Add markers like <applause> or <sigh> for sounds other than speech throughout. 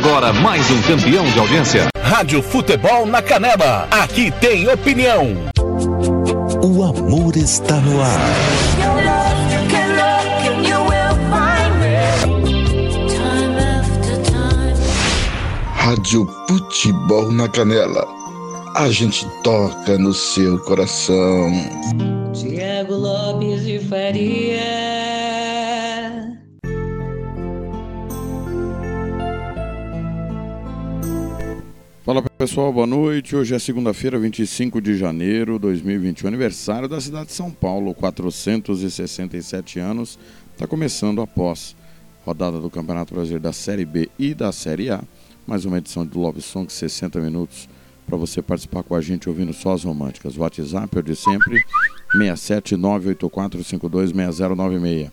Agora mais um campeão de audiência. Rádio Futebol na Canela. Aqui tem opinião. O amor está no ar. Rádio Futebol na Canela. A gente toca no seu coração. Tiago Lopes de Faria. Fala pessoal, boa noite. Hoje é segunda-feira, 25 de janeiro de 2021, aniversário da cidade de São Paulo, 467 anos. Está começando após rodada do Campeonato Brasileiro da Série B e da Série A. Mais uma edição do Love Song, 60 minutos para você participar com a gente ouvindo só as românticas. O WhatsApp é de sempre, 67984526096.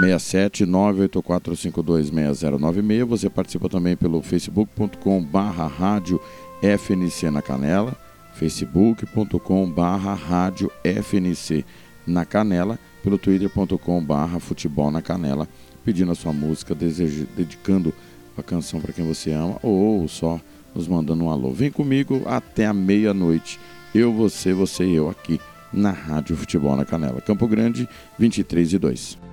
67984526096. Você participa também pelo facebook.com barra rádio FNC na Canela, facebook.com barra rádio FNC na Canela, pelo twitter.com barra futebol na Canela, pedindo a sua música, desejo, dedicando a canção para quem você ama ou só nos mandando um alô. Vem comigo até a meia-noite. Eu, você, você e eu aqui na Rádio Futebol na Canela. Campo Grande, 23 e 2.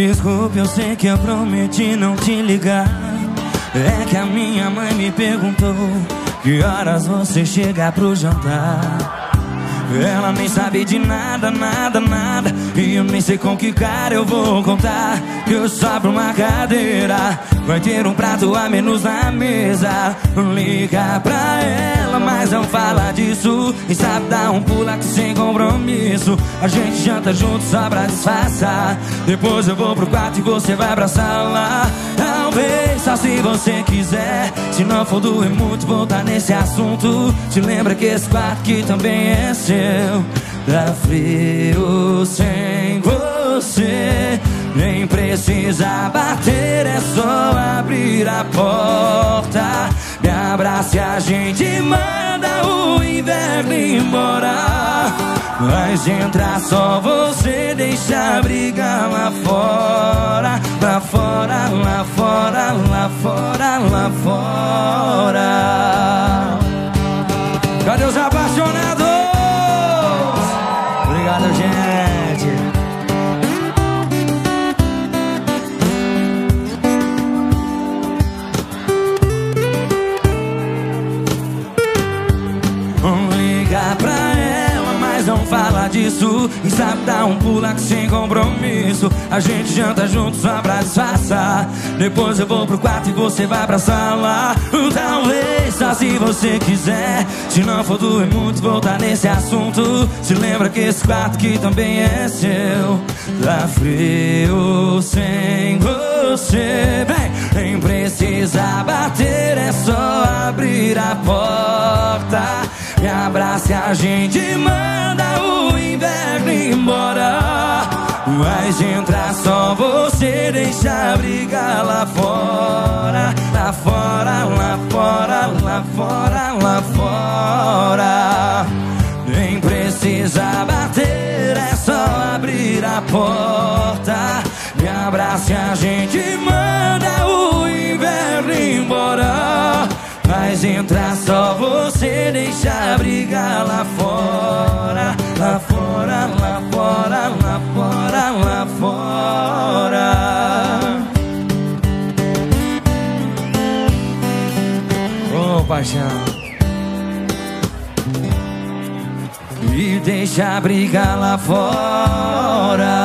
Desculpe, eu sei que eu prometi não te ligar. É que a minha mãe me perguntou que horas você chega pro jantar. Ela nem sabe de nada, nada, nada. E eu nem sei com que cara eu vou contar. Que eu sobro uma cadeira. Vai ter um prato a menos na mesa. Liga pra ela, mas não fala disso. E sabe dar um pulo aqui sem compromisso. A gente janta junto só pra disfarçar. Depois eu vou pro quarto e você vai pra sala. Talvez só se você quiser. Se não for doer muito, voltar nesse assunto. Te lembra que esse quarto aqui também é seu. Tá frio sem você. Nem precisa bater, é só abrir a porta. Me abraça e a gente manda o inverno embora. Mas entra só você, deixa a briga lá fora. Lá fora, lá fora, lá fora, lá fora. Cadê os apaixonados? Disso. E sabe dar um pulo sem compromisso. A gente janta junto só pra disfarçar. Depois eu vou pro quarto e você vai pra sala. Talvez só se você quiser. Se não for doer muito, voltar nesse assunto. Se lembra que esse quarto aqui também é seu. Tá frio sem você. Vem, nem precisa bater, é só abrir a porta. Me abraça e a gente manda o inverno embora. Mas entra só você, deixa a briga lá fora. Lá fora, lá fora, lá fora, lá fora. Nem precisa bater, é só abrir a porta. Me abraça e a gente manda o inverno embora. Mas entra só você, deixa a briga lá fora. Lá fora, lá fora, lá fora, lá fora. Oh, paixão. E deixa a briga lá fora.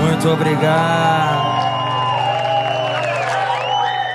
Muito obrigado.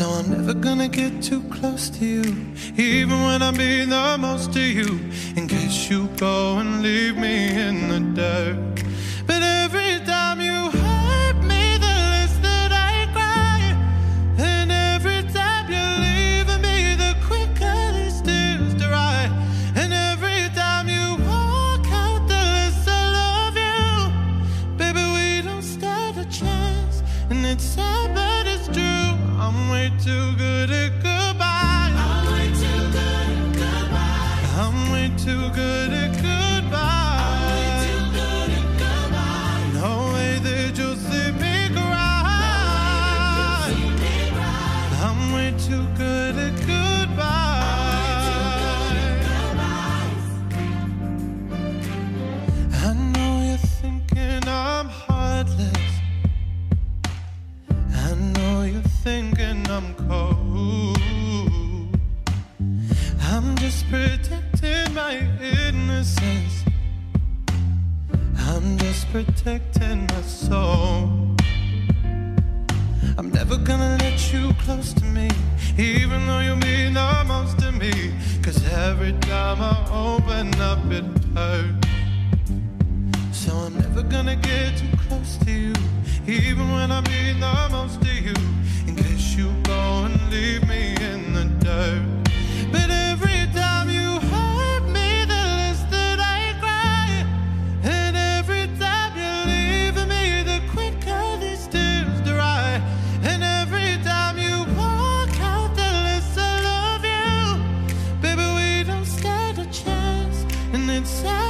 So I'm never gonna get too close to you, even when I mean the most to you, in case you go and leave me in the dirt. But I open up, it hurts. So I'm never gonna get too close to you, even when I mean the most inside.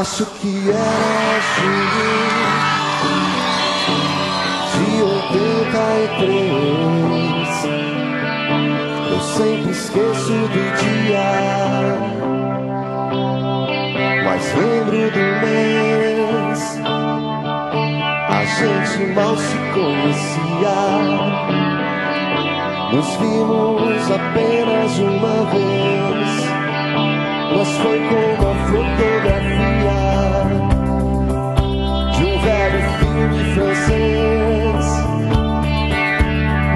acho que era junho de 83. Eu sempre esqueço do dia, mas lembro do mês. A gente mal se conhecia, nos vimos apenas uma vez, mas foi como a fotografia. francês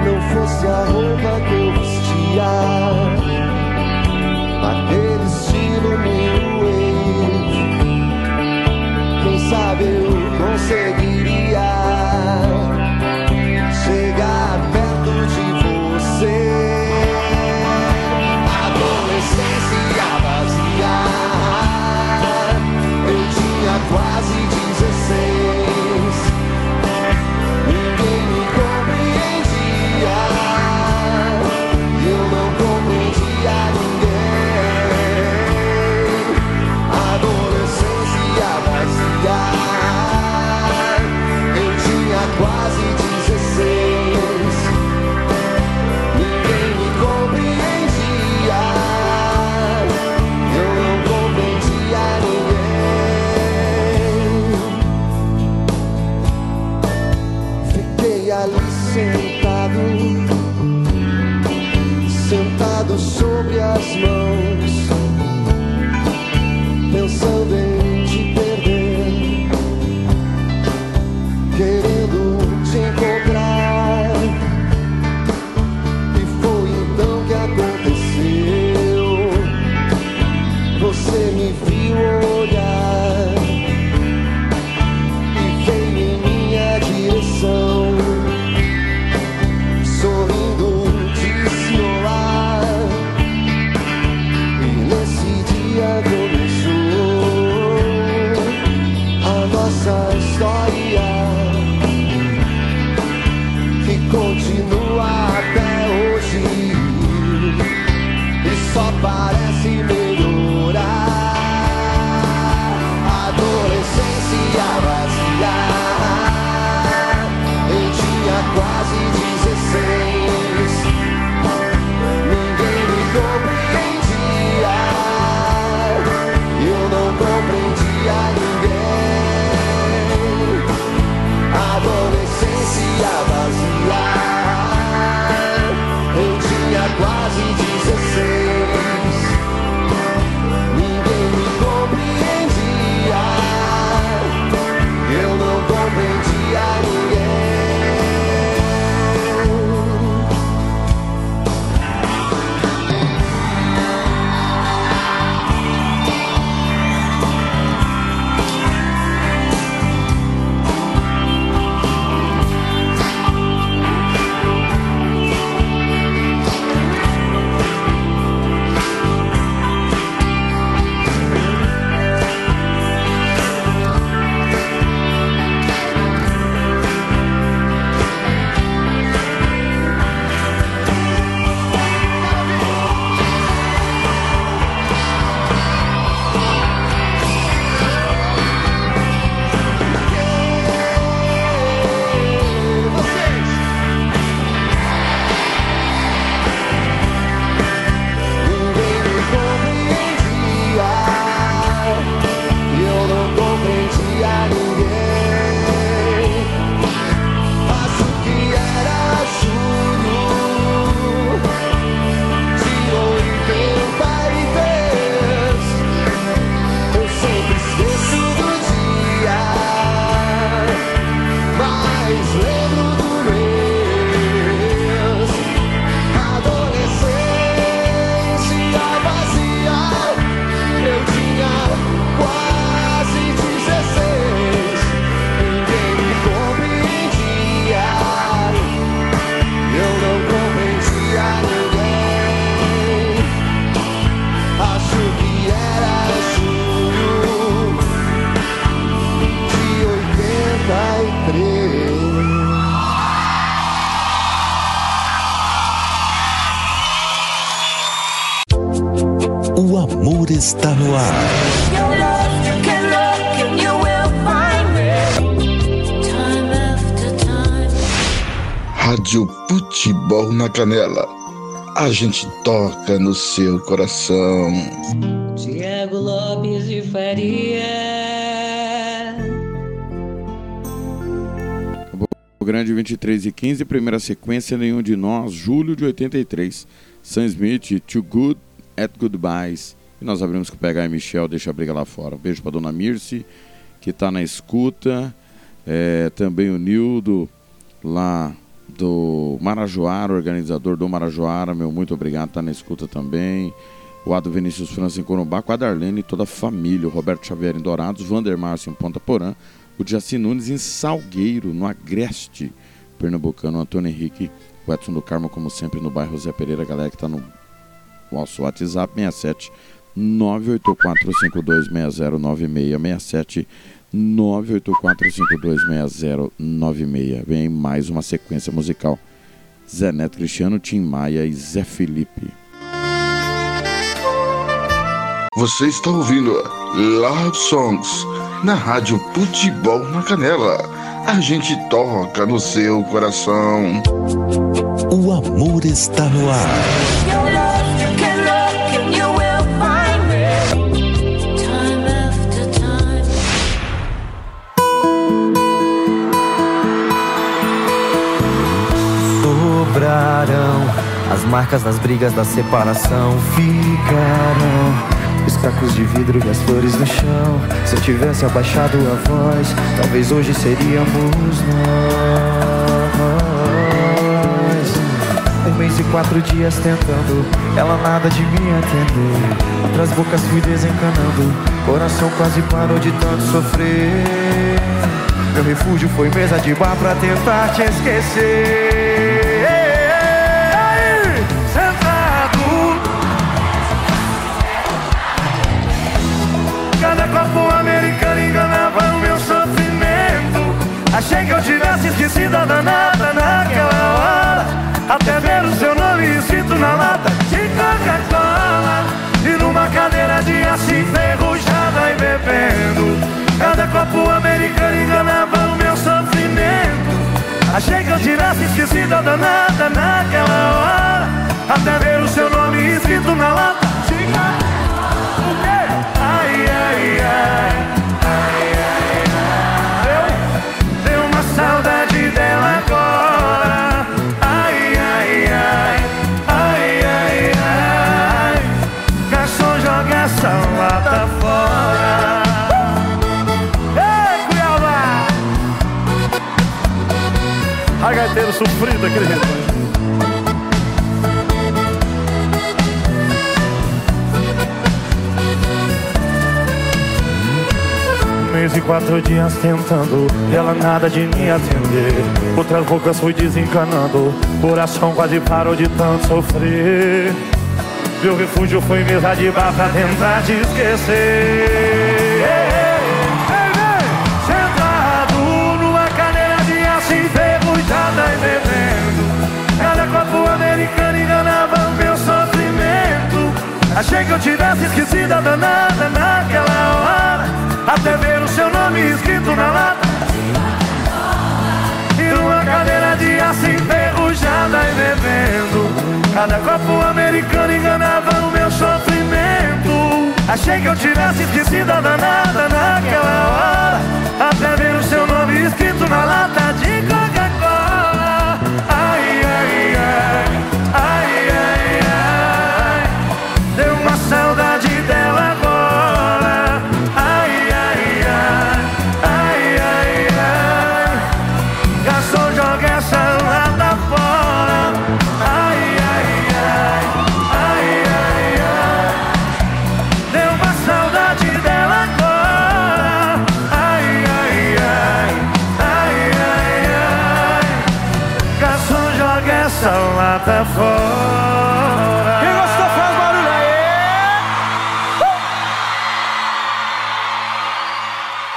não fosse a roupa que eu vestia, aquele estilo meu, quem sabe eu conseguia. toca nela, a gente toca no seu coração. Tiago Lopes de Faria. O grande 23 e 15, primeira sequência, nenhum de nós, julho de 83. Sam Smith, Too Good at Goodbyes. E nós abrimos com o PH e Michel, deixa a briga lá fora. Beijo pra dona Mirce, que está na escuta. É, também o Nildo lá do Marajoara, organizador do Marajoara, meu muito obrigado, está na escuta também. O Ado Vinícius França em Corumbá, com a Darlene e toda a família. O Roberto Xavier em Dourados, Vander Márcio em Ponta Porã, o Jaci Nunes em Salgueiro, no Agreste, Pernambucano, Antônio Henrique, o Edson do Carmo, como sempre, no bairro Zé Pereira, galera que está no nosso WhatsApp, 67 98452609667 984526096. Vem mais uma sequência musical. Zé Neto Cristiano, Tim Maia e Zé Felipe. Você está ouvindo Love Songs na Rádio Futebol na Canela. A gente toca no seu coração. O amor está no ar. As marcas das brigas da separação. Ficarão os cacos de vidro e as flores no chão. Se eu tivesse abaixado a voz, talvez hoje seríamos nós. Um mês e quatro dias tentando, ela nada de me atender. Outras bocas fui desencanando, coração quase parou de tanto sofrer. Meu refúgio foi mesa de bar pra tentar te esquecer. Que eu tivesse esquecido a danada naquela hora. Até ver o seu nome escrito na lata de Coca-Cola. E numa cadeira de aço enferrujada e bebendo. Cada copo americano enganava o meu sofrimento. Achei que eu tivesse esquecido a danada naquela hora. Até ver o seu nome escrito na lata de Coca-Cola. Ai, ai. Ai, saudade dela agora. Ai, ai, ai. Ai, ai, ai. Garçom, joga essa lata fora. Ei, Cuiabá! Ai, gaiteiro sofrido aquele. Mês e quatro dias tentando ela nada de me atender. Outras bocas fui desencanando Coração quase parou de tanto sofrer. Meu refúgio foi mesa de bar pra tentar te esquecer! Sentado numa cadeira de aço enferrujada e bebendo. Cada copo americano enganava meu sofrimento. Achei que eu tivesse esquecido a danada naquela hora Até ver o seu nome escrito na lata. E numa cadeira de aço enferrujada e bebendo. Cada copo americano enganava o meu sofrimento. Achei que eu tivesse esquecido a danada naquela hora. Até ver o seu nome escrito na lata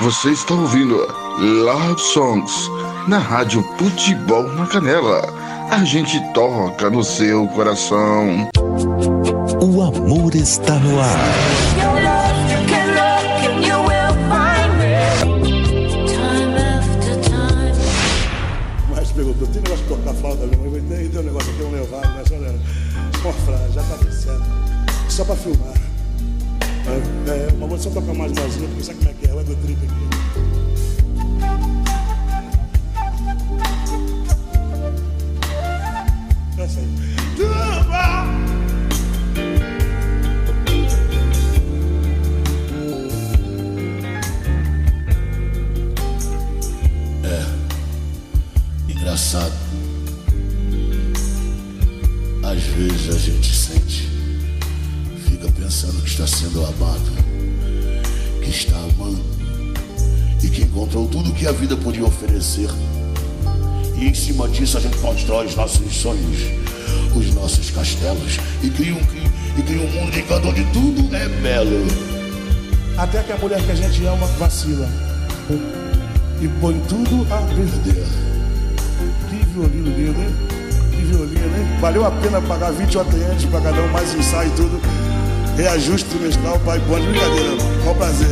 Você está ouvindo Love Songs na Rádio Futebol na Canela. A gente toca no seu coração. O amor está no ar. Mas perguntou, tem negócio de tocar flauta mesmo? Eu falei, tem um negócio aqui, um levado, mas olha, uma frase, já tá certo. Só pra filmar. É, é, mas vou só tocar mais uma zinha, porque sabe como é que é? é o ego trip aqui. É, é engraçado. Às vezes a gente sendo amado, que está amando e que encontrou tudo que a vida podia oferecer. E em cima disso a gente constrói os nossos sonhos, os nossos castelos e cria um, e cria um mundo de encanto onde tudo é belo. Até que a mulher que a gente ama vacila e põe tudo a perder. Que violino hein? Que violino, hein? Valeu a pena pagar 20 ATNs para cada um, mais ensaio e tudo. Reajuste trimestral, pai, bom, brincadeira. Com prazer.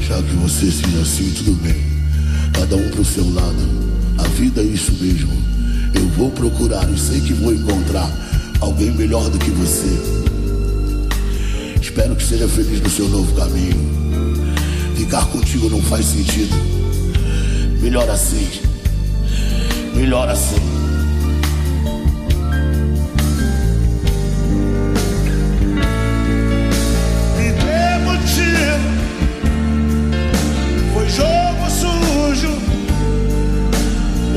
Já que você seja assim, tudo bem. Cada um pro seu lado. A vida é isso mesmo. Eu vou procurar e sei que vou encontrar alguém melhor do que você. Espero que seja feliz no seu novo caminho. Ficar contigo não faz sentido. Melhor assim. Melhor assim.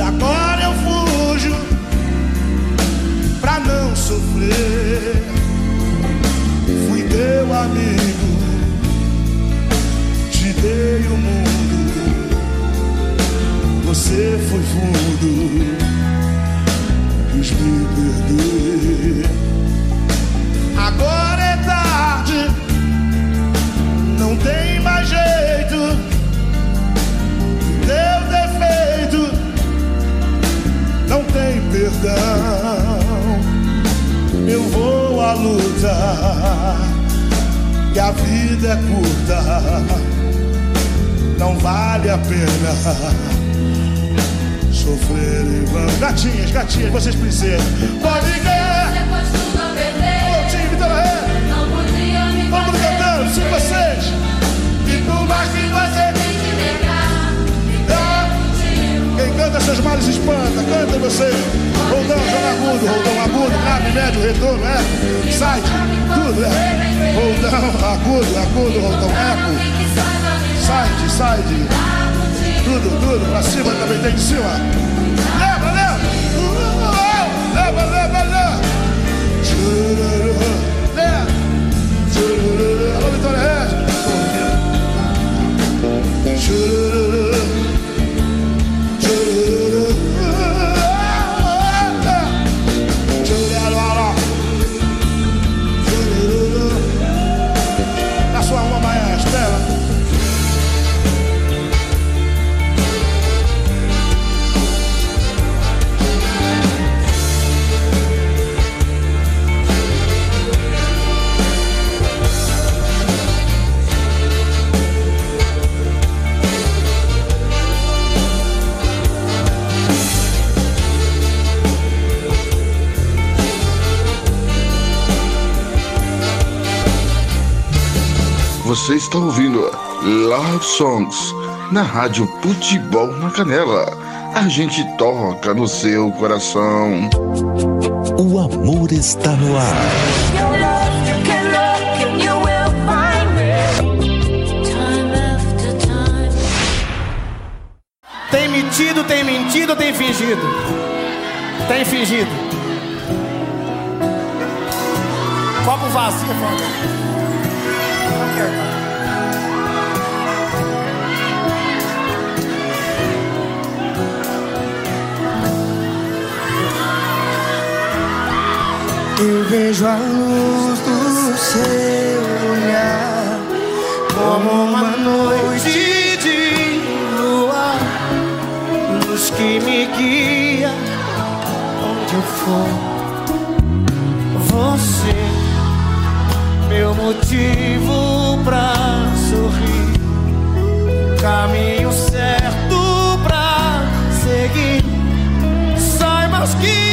Agora eu fujo pra não sofrer. Amigo, te dei o mundo. Você foi fundo, quis me perder. Agora é tarde, não tem mais jeito. Teu defeito não tem perdão. Eu vou à luta, que a vida é curta, não vale a pena sofrer em vão. Gatinhas, gatinhas, vocês princesas, pode ganhar. Vitória Ré. Todo mundo cantando, sim, vocês. E por mais que você tem que negar, quem canta seus males espanta, canta você. Roldão, joga agudo, roldão agudo, grave, médio, retorno, eco, side, é. Roldão, agudo, agudo, roldão, eco, side, side, tudo, tudo, pra cima também tem de cima. Leva, leva, leva, leva, leva. Leva. Alô, Vitória Regis. Você está ouvindo Love Songs na Rádio Futebol na Canela. A gente toca no seu coração. O amor está no ar. Tem mentido, tem mentido, tem fingido. Tem fingido. Copo vazio, foda. Eu vejo a luz do seu olhar como uma noite de lua, luz que me guia onde eu for. Você, meu motivo pra sorrir, caminho certo pra seguir. Saibas que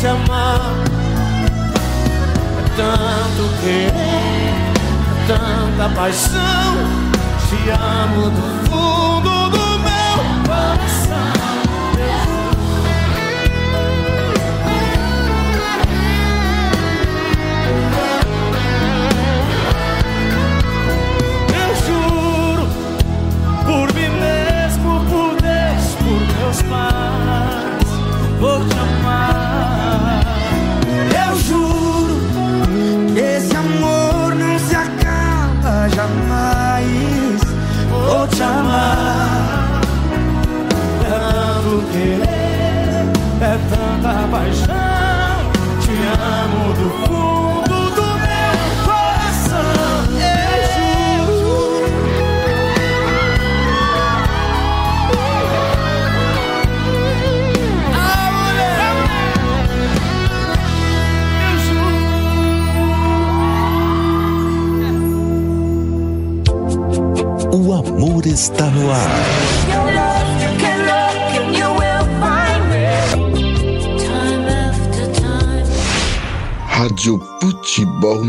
te amar. É tanto querer, é tanta paixão. Te amo do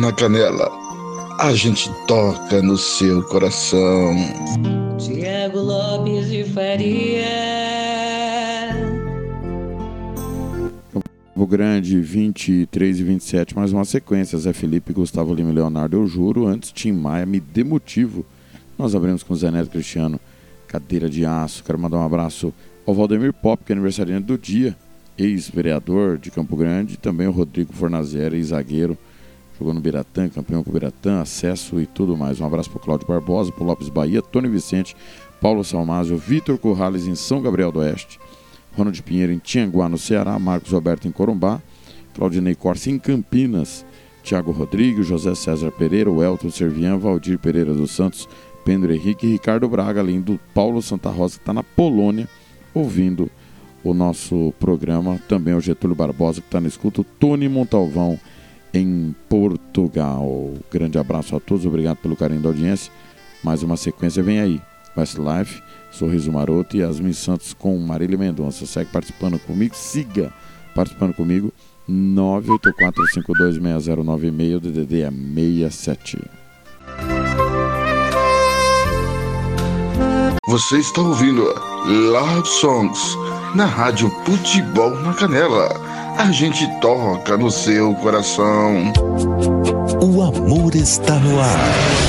na Canela. A gente toca no seu coração. Tiago Lopes de Faria. Campo Grande, 23 e 27, mais uma sequência. Zé Felipe, Gustavo Lima e Leonardo, eu juro. Antes, Tim Maia, me dê motivo. Nós abrimos com Zé Neto Cristiano, cadeira de aço. Quero mandar um abraço ao Valdemir Pop, que é aniversariante do dia, ex-vereador de Campo Grande. Também o Rodrigo Fornazieri, zagueiro. Jogou no Biratã, campeão com o Biratã, acesso e tudo mais. Um abraço para Cláudio Barbosa, para Lopes Bahia, Tony Vicente, Paulo Salmásio, Vitor Corrales em São Gabriel do Oeste. Ronald Pinheiro em Tianguá, no Ceará, Marcos Roberto em Corumbá, Claudinei Corsi em Campinas, Tiago Rodrigues, José César Pereira, Elton Servian, Valdir Pereira dos Santos, Pedro Henrique e Ricardo Braga, além do Paulo Santa Rosa, que está na Polônia, ouvindo o nosso programa. Também o Getúlio Barbosa, que está na escuta, o Tony Montalvão em Portugal. Grande abraço a todos, obrigado pelo carinho da audiência. Mais uma sequência vem aí. Westlife, Sorriso Maroto e Yasmin Santos com Marília Mendonça. Segue participando comigo, siga participando comigo. 984526096, o DDD é 67. Você está ouvindo Love Songs na Rádio Futebol na Canela. A gente toca no seu coração. O amor está no ar.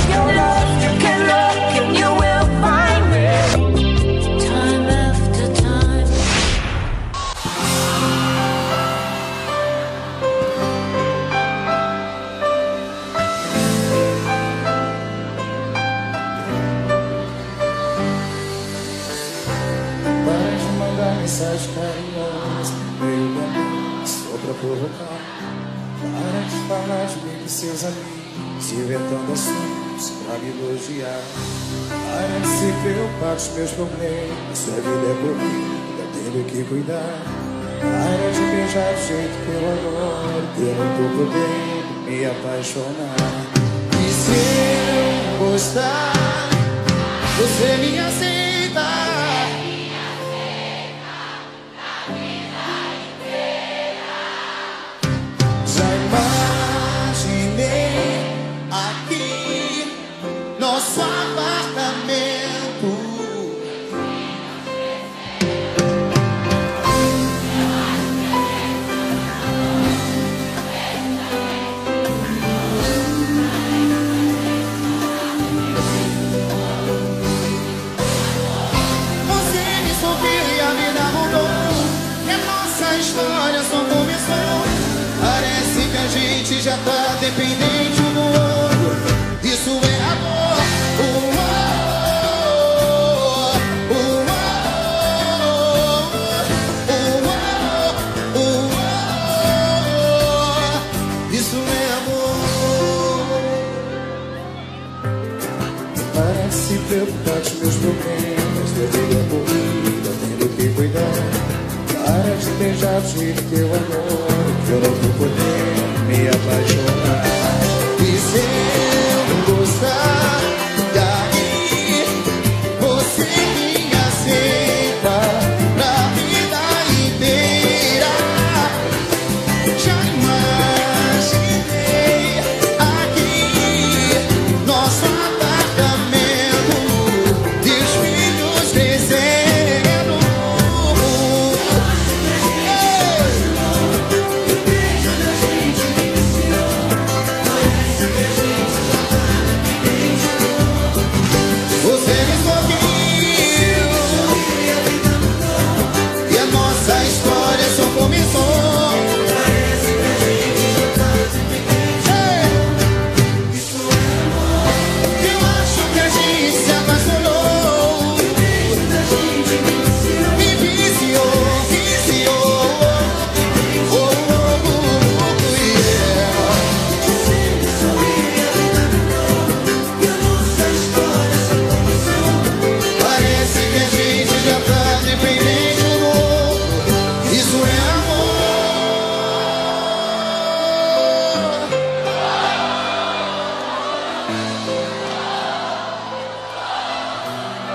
Seus amigos, inventando assuntos pra me elogiar. Para de se preocupar com os meus problemas, sua vida é corrida, tenho que cuidar. Para de beijar do jeito que eu adoro, que eu não tô podendo me apaixonar. E se eu gostar, você me aceita. Já tá dependente um do outro. Isso é amor. Uh, oh, uh, oh, uh, oh, Isso é amor. Se preocupar com meus problemas, da vida corrida, tendo que cuidar. Para de beijar do jeito que eu que eu não tô podendo apaixonar. E se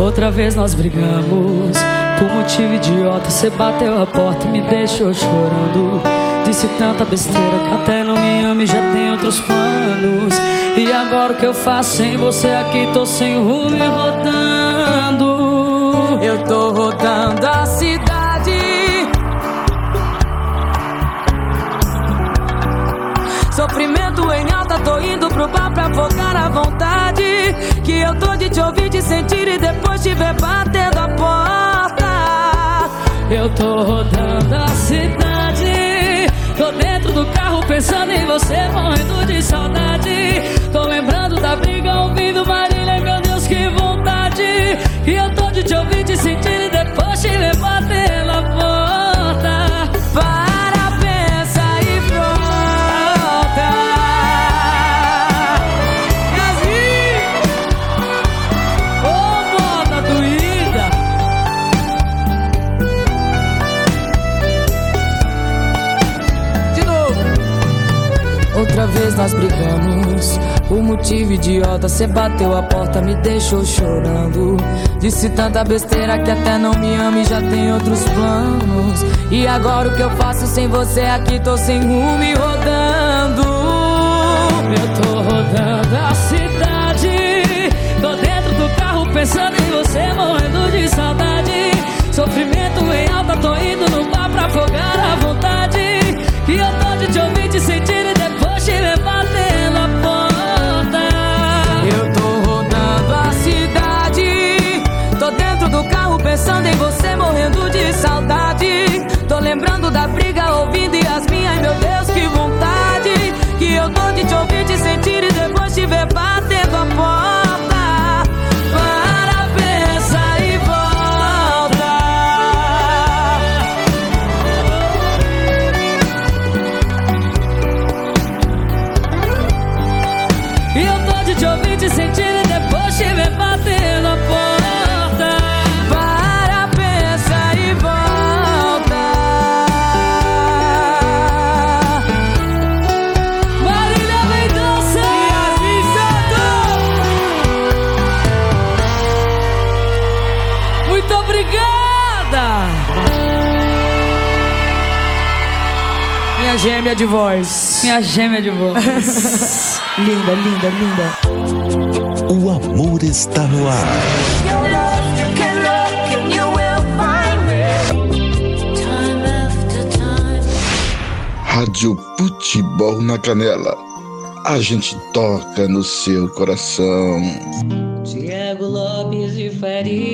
Outra vez nós brigamos Por motivo idiota. Você bateu a porta e me deixou chorando. Disse tanta besteira que até não me ama e já tem outros planos. E agora o que eu faço sem você aqui? Tô sem rumo e rodando. Eu tô rodando a cidade. Sofrimento em alta, tô indo pro bar Que eu tô de te ouvir, de sentir e depois te ver batendo a porta. Eu tô rodando a cidade. Tô dentro do carro pensando em você, morrendo de saudade. Tô lembrando da briga, ouvindo Marília, meu Deus, que vontade. E eu tô de te ouvir, de sentir e vez nós brigamos. O motivo idiota Cê bateu a porta, me deixou chorando. Disse tanta besteira que até não me ama e já tem outros planos. E agora o que eu faço sem você? Aqui? Tô sem rumo e rodando de voz Minha gêmea de voz <laughs> Linda, linda, linda O amor está no ar. Rádio Futebol na Canela. A gente toca no seu coração. Tiago Lopes de Faria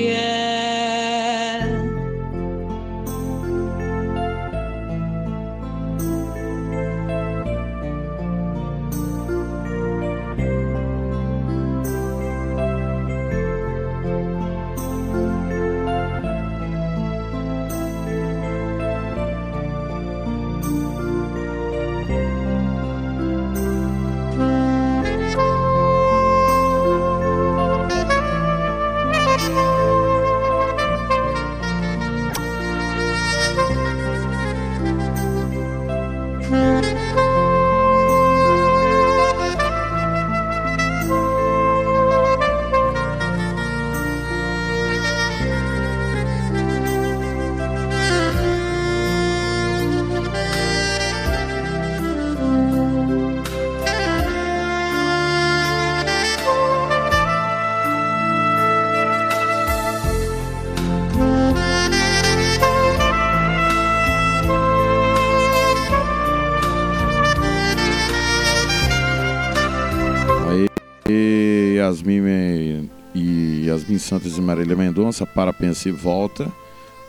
e Yasmin Santos e Marília Mendonça, para Pensa e Volta.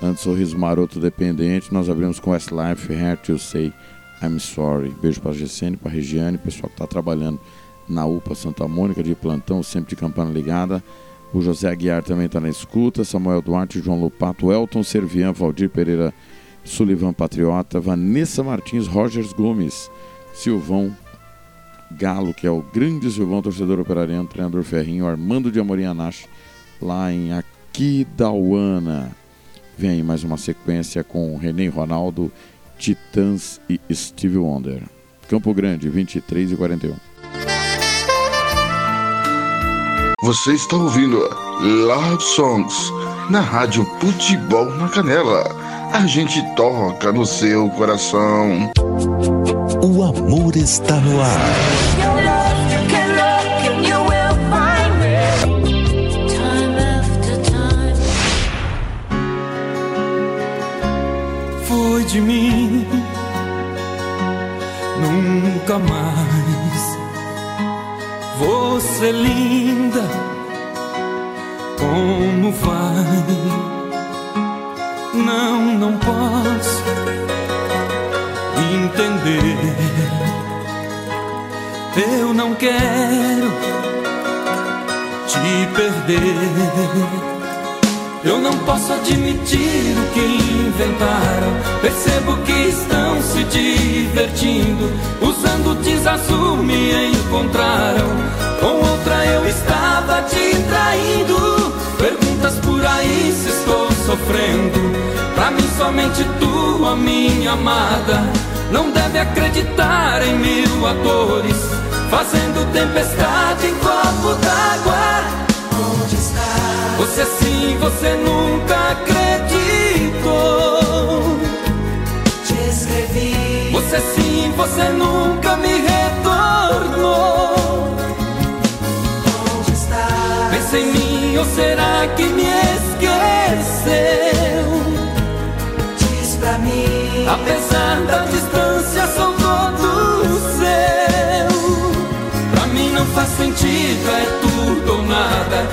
Antes, Sorriso Maroto Dependente. Nós abrimos com Westlife, Heart You Say I'm Sorry. Beijo para a Gessene, para a Regiane, pessoal que está trabalhando na UPA Santa Mônica, de plantão, sempre de campana ligada. O José Aguiar também está na escuta. Samuel Duarte, João Lupato, Elton Servian, Valdir Pereira, Sullivan Patriota, Vanessa Martins, Rogers Gomes, Silvão Galo, que é o grande Silvão, torcedor operariano, treinador Ferrinho, Armando de Amorim Anache, lá em Aquidauana. Vem aí mais uma sequência com René Ronaldo, Titãs e Steve Wonder. Campo Grande, 23 e 41. Você está ouvindo Love Songs na Rádio Futebol na Canela. A gente toca no seu coração. O amor está no ar. De mim, nunca mais. Você linda, como vai? Não, não posso entender. Eu não quero te perder. Eu não posso admitir o que inventaram. Percebo que estão se divertindo. Usando jeans azul me encontraram. Com outra eu estava te traindo. Perguntas por aí se estou sofrendo. Pra mim, somente tu, a minha amada. Não deve acreditar em mil atores. Fazendo tempestade em copo d'água. Você sim, você nunca acreditou. Te escrevi. Você sim, você nunca me retornou. Onde está? Pensa em mim ou será que me esqueceu? Diz pra mim. Apesar da distância, sou todo seu. Pra mim não faz sentido, é tudo ou nada.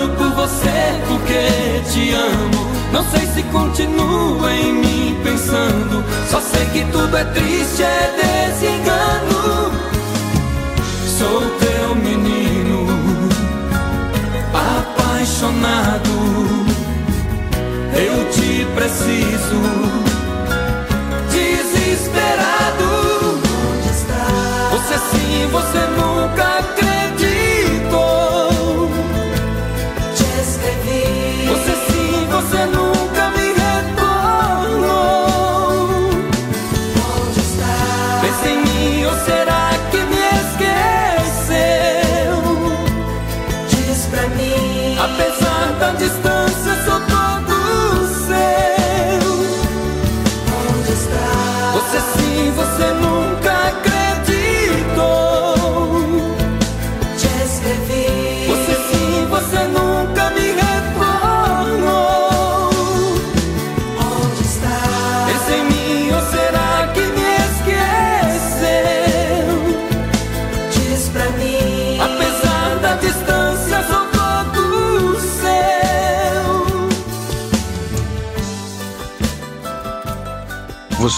Procuro por você porque te amo. Não sei se continua em mim pensando. Só sei que tudo é triste, é desengano. Sou teu menino, apaixonado. Eu te preciso, desesperado. Você sim, você nunca acreditou. Você nunca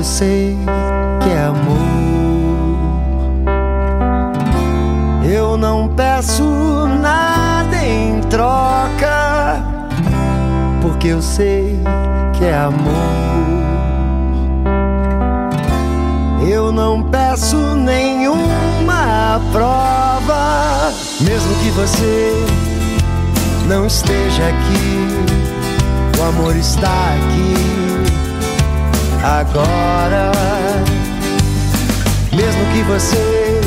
Eu sei que é amor. Eu não peço nada em troca. Porque eu sei que é amor. Eu não peço nenhuma prova. Mesmo que você não esteja aqui, o amor está aqui agora. Mesmo que você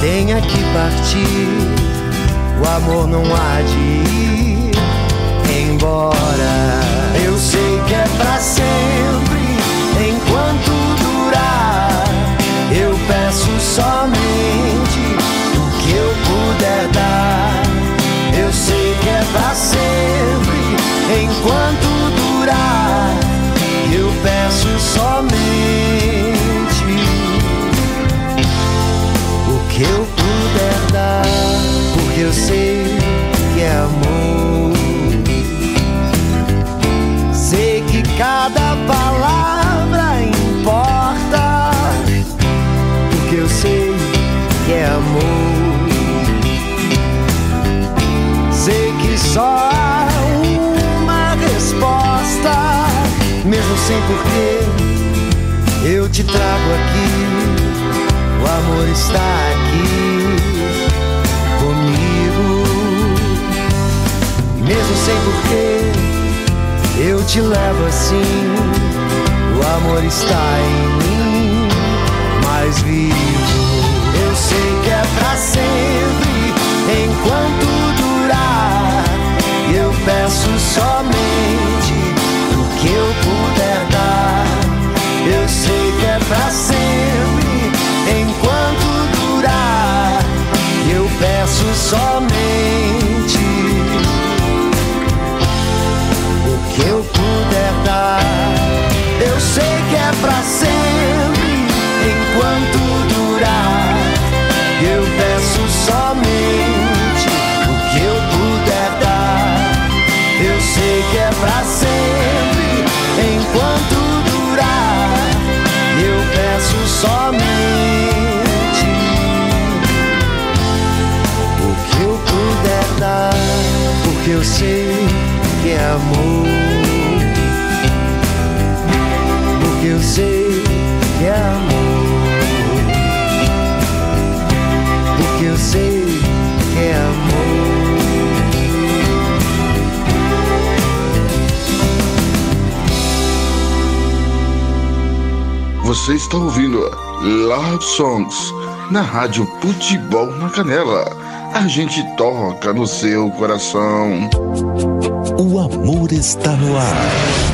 tenha que partir, o amor não há de ir embora. Eu sei eu sei que é amor. Sei que cada palavra importa, porque eu sei que é amor. Sei que só há uma resposta, mesmo sem porquê. Eu te trago aqui, o amor está aqui Sem porquê, eu te levo assim. O amor está em mim, mais vivo. Eu sei que é pra sempre, enquanto durar. Eu peço somente o que eu puder dar. Eu sei que é pra sempre, enquanto durar. Eu peço somente eu sei que é amor. Porque eu sei que é amor. Porque eu sei que é amor. Você está ouvindo Love Songs na Rádio Futebol na Canela. A gente toca no seu coração. O amor está no ar.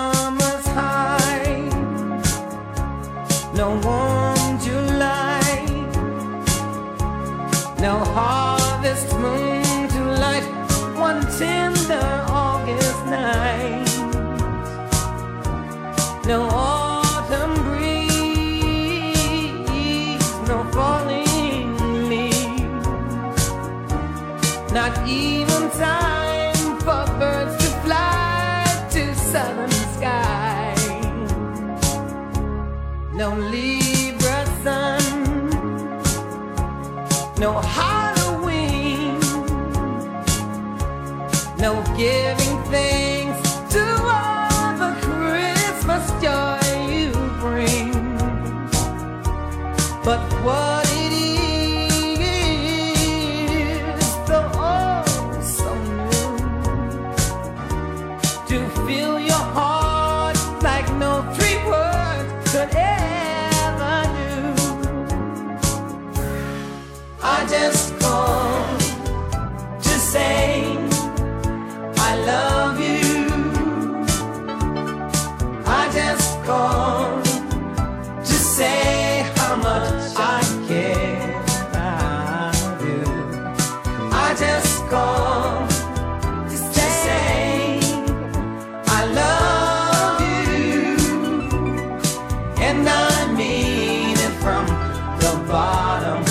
giving thanks to all the Christmas joy you bring. But what and I mean it from the bottom.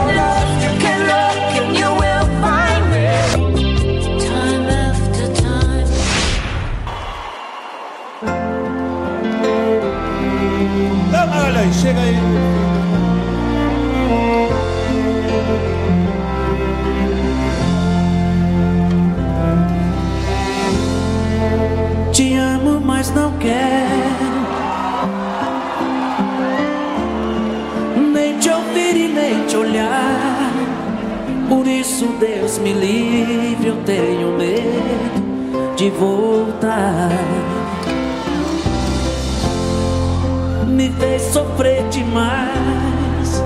me livre, eu tenho medo de voltar. Me fez sofrer demais.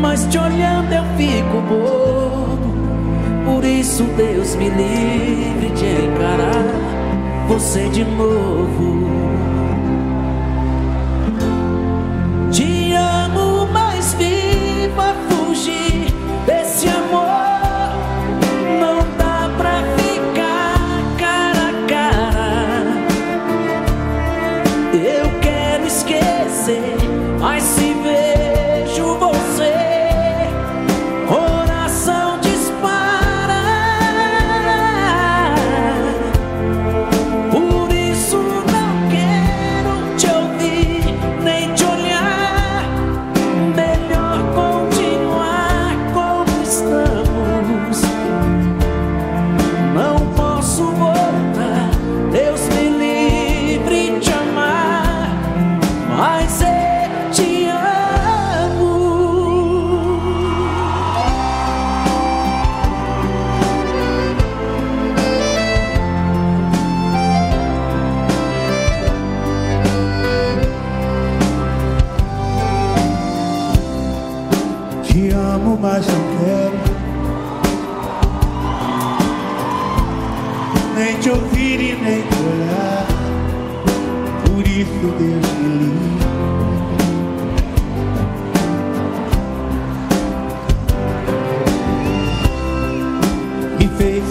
Mas te olhando eu fico bobo. Por isso, Deus me livre de encarar você de novo.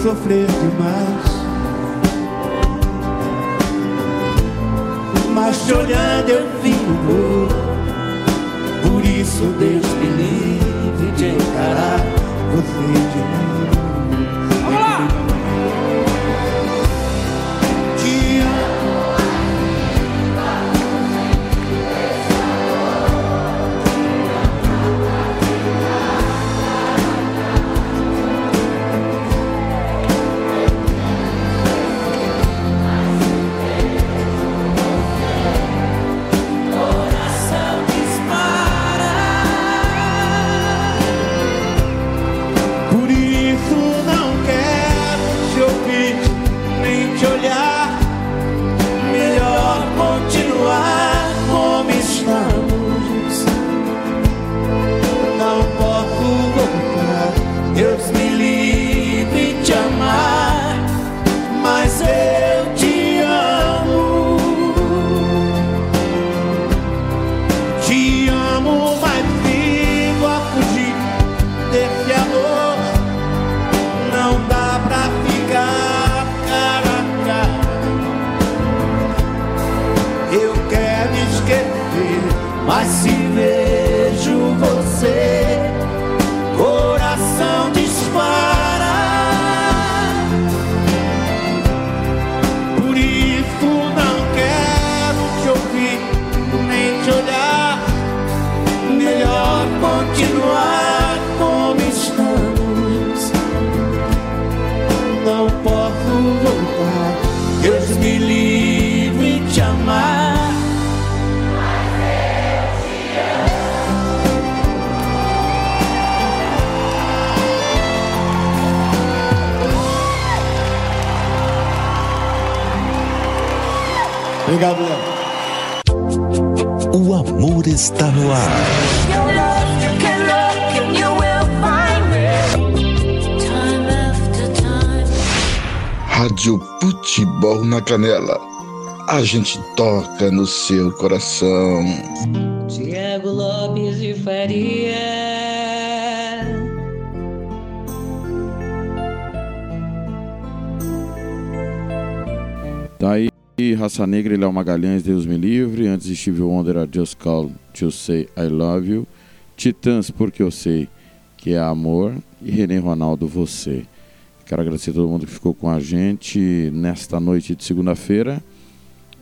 sofrer demais. Mas te olhando eu Futebol na Canela. A gente toca no seu coração. Diego Lopes de Faria. Tá aí Raça Negra e Léo Magalhães, Deus me livre. Antes Steve Wonder, a Just Call to Say I Love You. Titãs, Porque Eu Sei Que É Amor. E René Ronaldo, Você. Quero agradecer a todo mundo que ficou com a gente nesta noite de segunda-feira.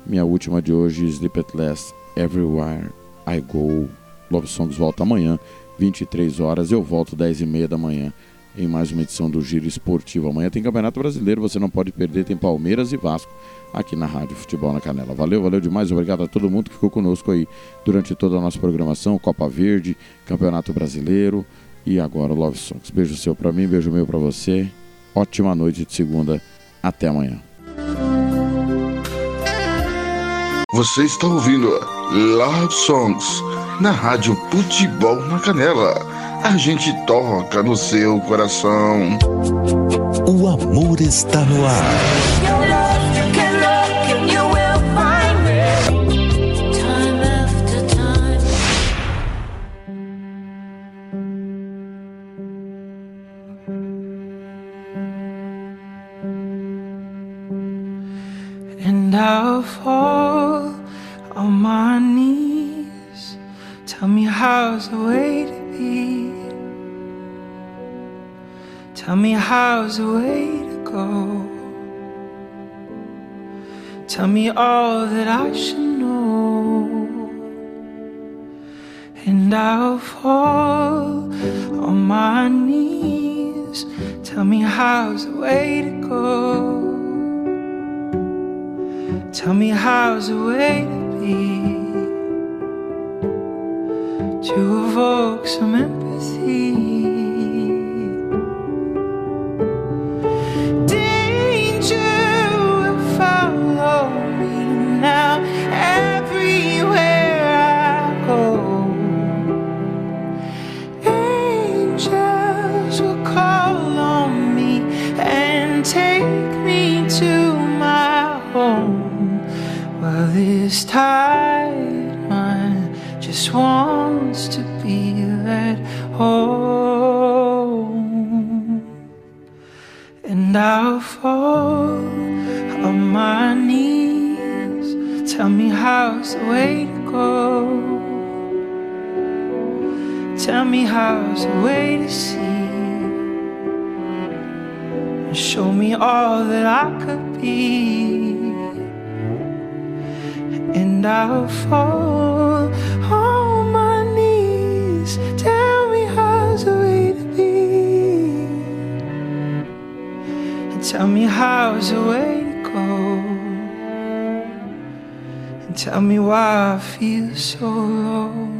Minha última de hoje, Sleep at Last, Everywhere I Go. Love Songs volta amanhã, 23 horas. Eu volto 10 e meia da manhã em mais uma edição do Giro Esportivo. Amanhã tem Campeonato Brasileiro, você não pode perder. Tem Palmeiras e Vasco aqui na Rádio Futebol na Canela. Valeu, valeu demais. Obrigado a todo mundo que ficou conosco aí durante toda a nossa programação. Copa Verde, Campeonato Brasileiro e agora Love Songs. Beijo seu pra mim, beijo meu pra você. Ótima noite de segunda. Até amanhã. Você está ouvindo Love Songs na Rádio Futebol na Canela. A gente toca no seu coração. O amor está no ar. I'll fall on my knees. Tell me how's the way to be. Tell me how's the way to go. Tell me all that I should know. And I'll fall on my knees. Tell me how's the way to go. Tell me how's the way to be to evoke some empathy. Tell me why I feel so low.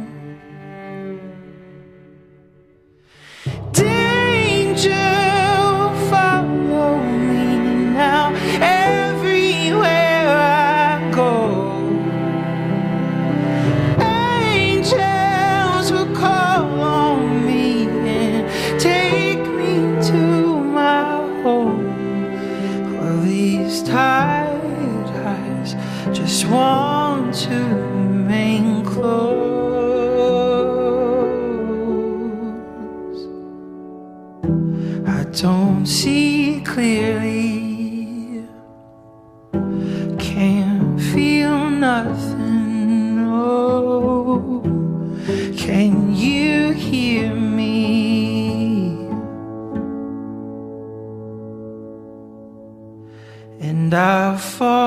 And I fall